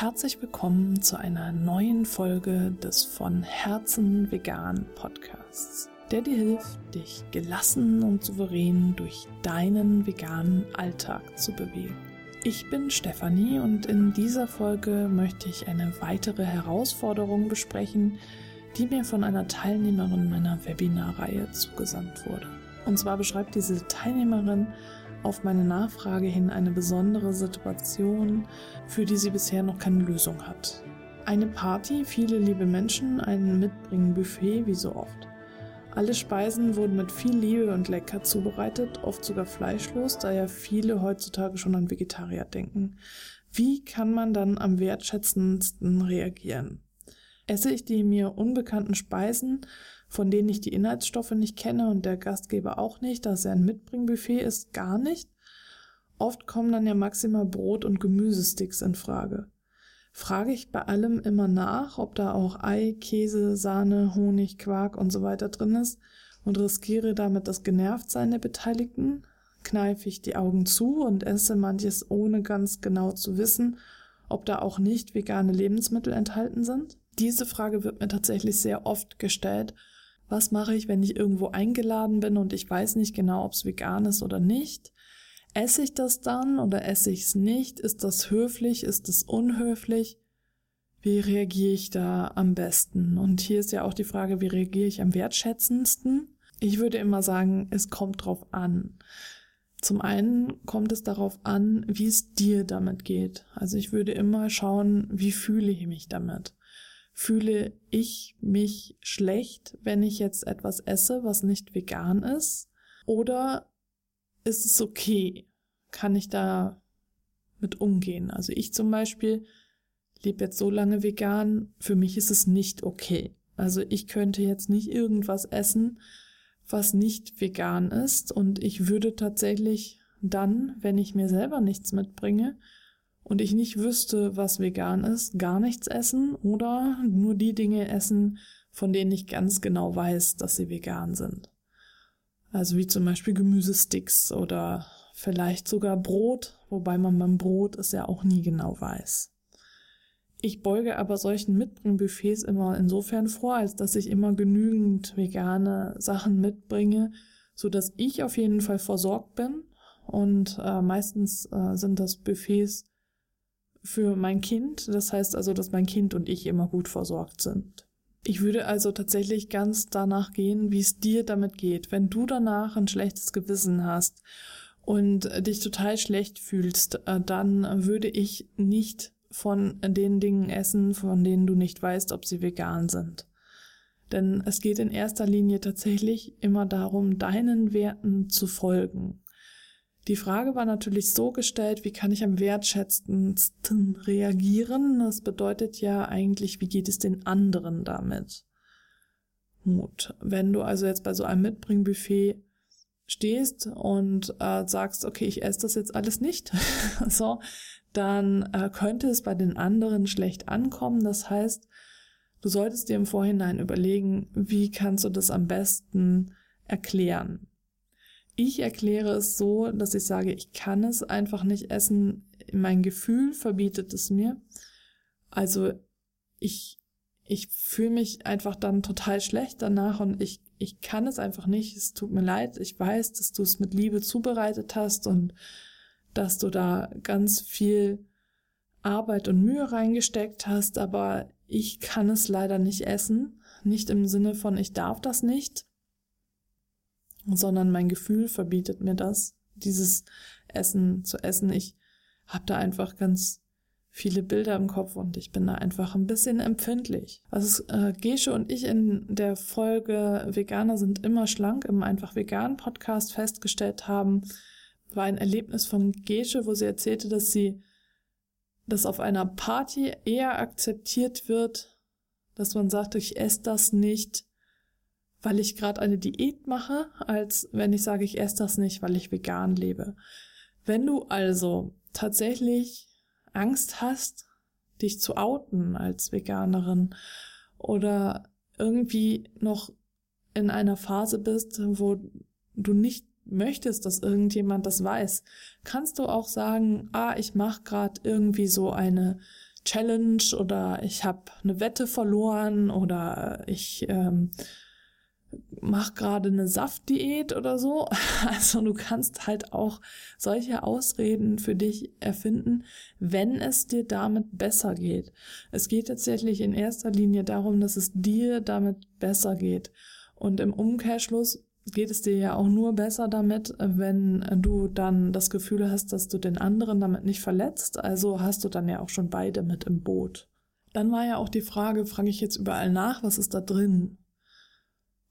herzlich willkommen zu einer neuen Folge des von Herzen vegan Podcasts, der dir hilft, dich gelassen und souverän durch deinen veganen Alltag zu bewegen. Ich bin Stefanie und in dieser Folge möchte ich eine weitere Herausforderung besprechen, die mir von einer Teilnehmerin meiner Webinarreihe zugesandt wurde. Und zwar beschreibt diese Teilnehmerin auf meine Nachfrage hin eine besondere Situation, für die sie bisher noch keine Lösung hat. Eine Party, viele liebe Menschen, ein Mitbringen-Buffet wie so oft. Alle Speisen wurden mit viel Liebe und lecker zubereitet, oft sogar fleischlos, da ja viele heutzutage schon an Vegetarier denken. Wie kann man dann am wertschätzendsten reagieren? Esse ich die mir unbekannten Speisen, von denen ich die Inhaltsstoffe nicht kenne und der Gastgeber auch nicht, da es ja ein Mitbringbuffet ist, gar nicht. Oft kommen dann ja maximal Brot und Gemüsesticks in Frage. Frage ich bei allem immer nach, ob da auch Ei, Käse, Sahne, Honig, Quark und so weiter drin ist und riskiere damit das Genervtsein der Beteiligten? Kneife ich die Augen zu und esse manches ohne ganz genau zu wissen, ob da auch nicht vegane Lebensmittel enthalten sind? Diese Frage wird mir tatsächlich sehr oft gestellt was mache ich, wenn ich irgendwo eingeladen bin und ich weiß nicht genau, ob es vegan ist oder nicht? Esse ich das dann oder esse ich es nicht? Ist das höflich? Ist es unhöflich? Wie reagiere ich da am besten? Und hier ist ja auch die Frage, wie reagiere ich am wertschätzendsten? Ich würde immer sagen, es kommt drauf an. Zum einen kommt es darauf an, wie es dir damit geht. Also ich würde immer schauen, wie fühle ich mich damit fühle ich mich schlecht, wenn ich jetzt etwas esse, was nicht vegan ist? Oder ist es okay? Kann ich da mit umgehen? Also ich zum Beispiel lebe jetzt so lange vegan, für mich ist es nicht okay. Also ich könnte jetzt nicht irgendwas essen, was nicht vegan ist und ich würde tatsächlich dann, wenn ich mir selber nichts mitbringe, und ich nicht wüsste, was vegan ist, gar nichts essen oder nur die Dinge essen, von denen ich ganz genau weiß, dass sie vegan sind. Also wie zum Beispiel Gemüsesticks oder vielleicht sogar Brot, wobei man beim Brot es ja auch nie genau weiß. Ich beuge aber solchen Mitbringbuffets immer insofern vor, als dass ich immer genügend vegane Sachen mitbringe, so dass ich auf jeden Fall versorgt bin. Und äh, meistens äh, sind das Buffets für mein Kind. Das heißt also, dass mein Kind und ich immer gut versorgt sind. Ich würde also tatsächlich ganz danach gehen, wie es dir damit geht. Wenn du danach ein schlechtes Gewissen hast und dich total schlecht fühlst, äh, dann würde ich nicht von den Dingen essen, von denen du nicht weißt, ob sie vegan sind. Denn es geht in erster Linie tatsächlich immer darum, deinen Werten zu folgen. Die Frage war natürlich so gestellt, wie kann ich am wertschätzendsten reagieren? Das bedeutet ja eigentlich, wie geht es den anderen damit? Mut. Wenn du also jetzt bei so einem Mitbringbuffet stehst und äh, sagst, okay, ich esse das jetzt alles nicht, so, dann äh, könnte es bei den anderen schlecht ankommen. Das heißt, du solltest dir im Vorhinein überlegen, wie kannst du das am besten erklären. Ich erkläre es so, dass ich sage, ich kann es einfach nicht essen. Mein Gefühl verbietet es mir. Also ich, ich fühle mich einfach dann total schlecht danach und ich, ich kann es einfach nicht. Es tut mir leid. Ich weiß, dass du es mit Liebe zubereitet hast und dass du da ganz viel Arbeit und Mühe reingesteckt hast, aber ich kann es leider nicht essen. Nicht im Sinne von, ich darf das nicht, sondern mein Gefühl verbietet mir das, dieses Essen zu essen. Ich habe da einfach ganz viele Bilder im Kopf und ich bin da einfach ein bisschen empfindlich. Was äh, Gesche und ich in der Folge Veganer sind immer schlank im einfach vegan Podcast festgestellt haben, war ein Erlebnis von Gesche, wo sie erzählte, dass sie dass auf einer Party eher akzeptiert wird, dass man sagt, ich esse das nicht, weil ich gerade eine Diät mache, als wenn ich sage, ich esse das nicht, weil ich vegan lebe. Wenn du also tatsächlich Angst hast, dich zu outen als Veganerin oder irgendwie noch in einer Phase bist, wo du nicht möchtest, dass irgendjemand das weiß, kannst du auch sagen, ah, ich mache gerade irgendwie so eine Challenge oder ich habe eine Wette verloren oder ich ähm, mache gerade eine Saftdiät oder so. Also du kannst halt auch solche Ausreden für dich erfinden, wenn es dir damit besser geht. Es geht tatsächlich in erster Linie darum, dass es dir damit besser geht. Und im Umkehrschluss geht es dir ja auch nur besser damit, wenn du dann das Gefühl hast, dass du den anderen damit nicht verletzt. Also hast du dann ja auch schon beide mit im Boot. Dann war ja auch die Frage, frage ich jetzt überall nach, was ist da drin?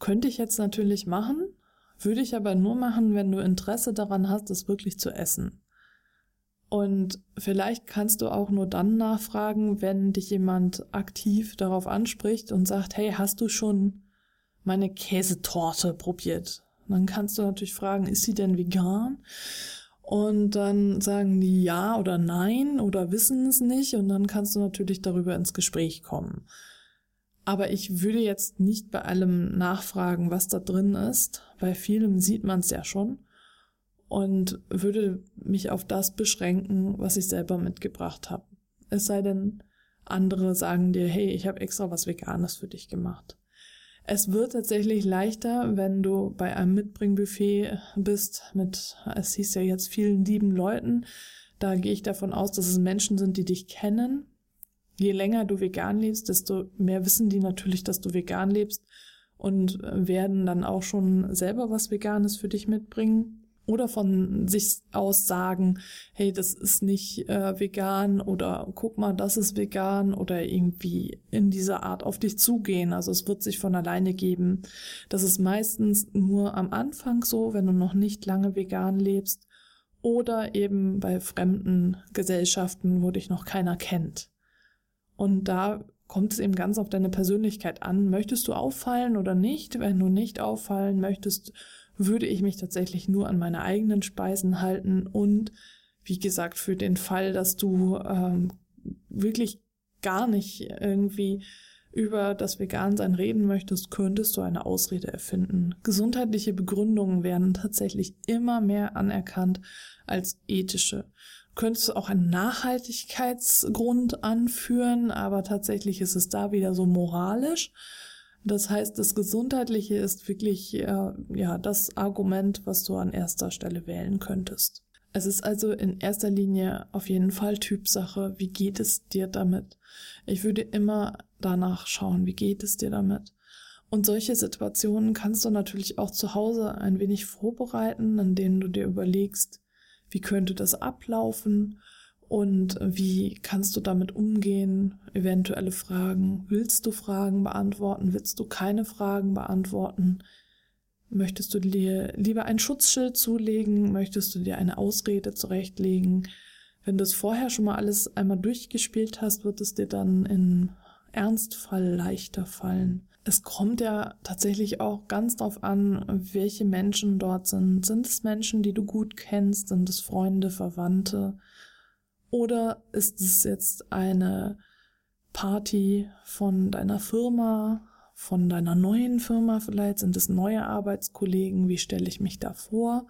Könnte ich jetzt natürlich machen, würde ich aber nur machen, wenn du Interesse daran hast, es wirklich zu essen. Und vielleicht kannst du auch nur dann nachfragen, wenn dich jemand aktiv darauf anspricht und sagt, hey, hast du schon meine Käsetorte probiert. Dann kannst du natürlich fragen, ist sie denn vegan? Und dann sagen die ja oder nein oder wissen es nicht und dann kannst du natürlich darüber ins Gespräch kommen. Aber ich würde jetzt nicht bei allem nachfragen, was da drin ist. Bei vielem sieht man es ja schon und würde mich auf das beschränken, was ich selber mitgebracht habe. Es sei denn, andere sagen dir, hey, ich habe extra was Veganes für dich gemacht. Es wird tatsächlich leichter, wenn du bei einem Mitbringbuffet bist mit, es hieß ja jetzt vielen lieben Leuten. Da gehe ich davon aus, dass es Menschen sind, die dich kennen. Je länger du vegan lebst, desto mehr wissen die natürlich, dass du vegan lebst und werden dann auch schon selber was Veganes für dich mitbringen oder von sich aus sagen, hey, das ist nicht äh, vegan oder guck mal, das ist vegan oder irgendwie in dieser Art auf dich zugehen. Also es wird sich von alleine geben. Das ist meistens nur am Anfang so, wenn du noch nicht lange vegan lebst oder eben bei fremden Gesellschaften, wo dich noch keiner kennt. Und da kommt es eben ganz auf deine Persönlichkeit an. Möchtest du auffallen oder nicht? Wenn du nicht auffallen möchtest, würde ich mich tatsächlich nur an meine eigenen Speisen halten und wie gesagt, für den Fall, dass du ähm, wirklich gar nicht irgendwie über das Vegansein reden möchtest, könntest du eine Ausrede erfinden. Gesundheitliche Begründungen werden tatsächlich immer mehr anerkannt als ethische. Du könntest auch einen Nachhaltigkeitsgrund anführen, aber tatsächlich ist es da wieder so moralisch. Das heißt, das Gesundheitliche ist wirklich äh, ja das Argument, was du an erster Stelle wählen könntest. Es ist also in erster Linie auf jeden Fall Typsache. Wie geht es dir damit? Ich würde immer danach schauen, wie geht es dir damit? Und solche Situationen kannst du natürlich auch zu Hause ein wenig vorbereiten, in denen du dir überlegst, wie könnte das ablaufen und wie kannst du damit umgehen? Eventuelle Fragen. Willst du Fragen beantworten? Willst du keine Fragen beantworten? Möchtest du dir lieber ein Schutzschild zulegen? Möchtest du dir eine Ausrede zurechtlegen? Wenn du es vorher schon mal alles einmal durchgespielt hast, wird es dir dann in Ernstfall leichter fallen. Es kommt ja tatsächlich auch ganz drauf an, welche Menschen dort sind. Sind es Menschen, die du gut kennst? Sind es Freunde, Verwandte? Oder ist es jetzt eine Party von deiner Firma, von deiner neuen Firma vielleicht? Sind es neue Arbeitskollegen? Wie stelle ich mich da vor?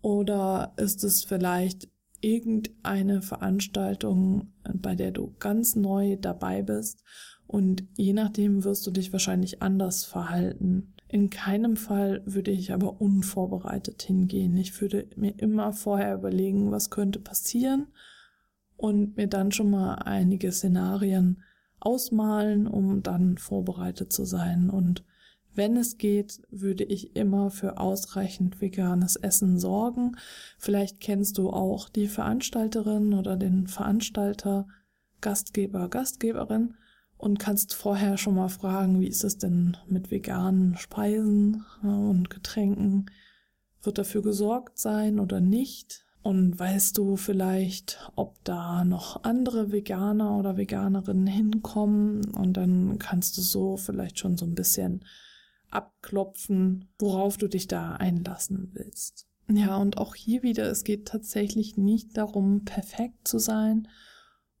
Oder ist es vielleicht irgendeine Veranstaltung, bei der du ganz neu dabei bist und je nachdem wirst du dich wahrscheinlich anders verhalten. In keinem Fall würde ich aber unvorbereitet hingehen. Ich würde mir immer vorher überlegen, was könnte passieren und mir dann schon mal einige Szenarien ausmalen, um dann vorbereitet zu sein. Und wenn es geht, würde ich immer für ausreichend veganes Essen sorgen. Vielleicht kennst du auch die Veranstalterin oder den Veranstalter, Gastgeber, Gastgeberin und kannst vorher schon mal fragen, wie ist es denn mit veganen Speisen und Getränken? Wird dafür gesorgt sein oder nicht? Und weißt du vielleicht, ob da noch andere Veganer oder Veganerinnen hinkommen? Und dann kannst du so vielleicht schon so ein bisschen abklopfen, worauf du dich da einlassen willst. Ja, und auch hier wieder, es geht tatsächlich nicht darum, perfekt zu sein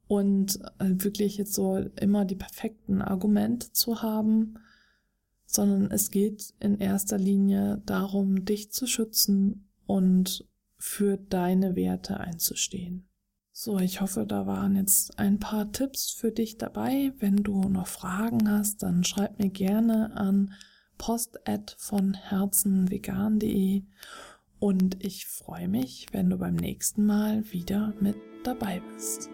und äh, wirklich jetzt so immer die perfekten Argumente zu haben, sondern es geht in erster Linie darum, dich zu schützen und für deine Werte einzustehen. So, ich hoffe, da waren jetzt ein paar Tipps für dich dabei. Wenn du noch Fragen hast, dann schreib mir gerne an post von herzenvegan.de und ich freue mich, wenn du beim nächsten Mal wieder mit dabei bist.